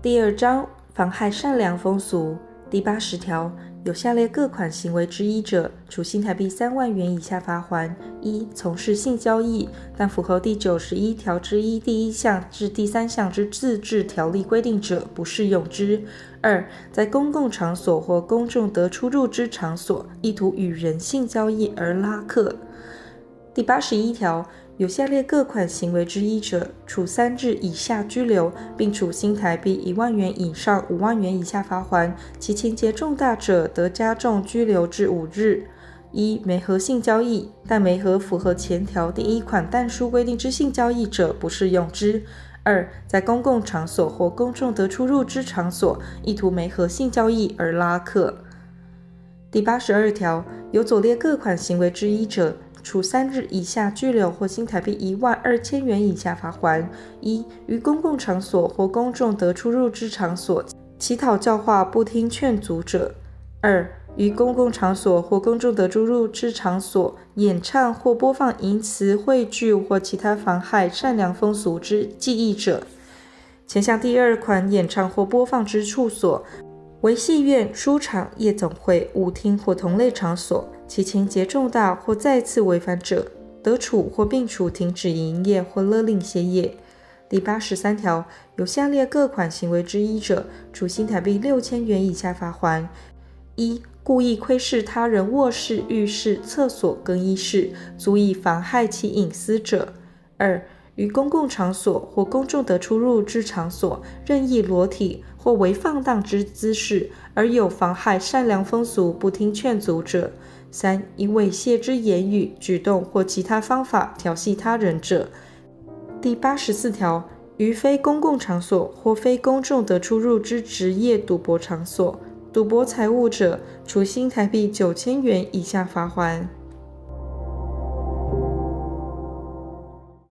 第二章妨害善良风俗第八十条。有下列各款行为之一者，处新台币三万元以下罚锾：一、从事性交易，但符合第九十一条之一第一项至第三项之自治条例规定者，不适用之；二、在公共场所或公众得出入之场所，意图与人性交易而拉客。第八十一条。有下列各款行为之一者，处三日以下拘留，并处新台币一万元以上五万元以下罚锾，其情节重大者，得加重拘留至五日。一、媒合性交易，但媒合符合前条第一款但书规定之性交易者，不适用之。二、在公共场所或公众得出入之场所，意图媒合性交易而拉客。第八十二条，有左列各款行为之一者，处三日以下拘留或新台币一万二千元以下罚锾：一、于公共场所或公众得出入之场所，乞讨教化不听劝阻者；二、于公共场所或公众得出入之场所，演唱或播放淫词汇剧或其他妨害善良风俗之技艺者。前项第二款演唱或播放之处所，为戏院、书场、夜总会、舞厅或同类场所。其情节重大或再次违反者，得处或并处停止营业或勒令歇业。第八十三条，有下列各款行为之一者，处新台币六千元以下罚锾：一、故意窥视他人卧室、浴室、厕所、更衣室，足以妨害其隐私者；二、于公共场所或公众得出入之场所，任意裸体或为放荡之姿势，而有妨害善良风俗、不听劝阻者。三、因为亵之言语、举动或其他方法调戏他人者。第八十四条，于非公共场所或非公众得出入之职业赌博场所，赌博财物者，处新台币九千元以下罚锾。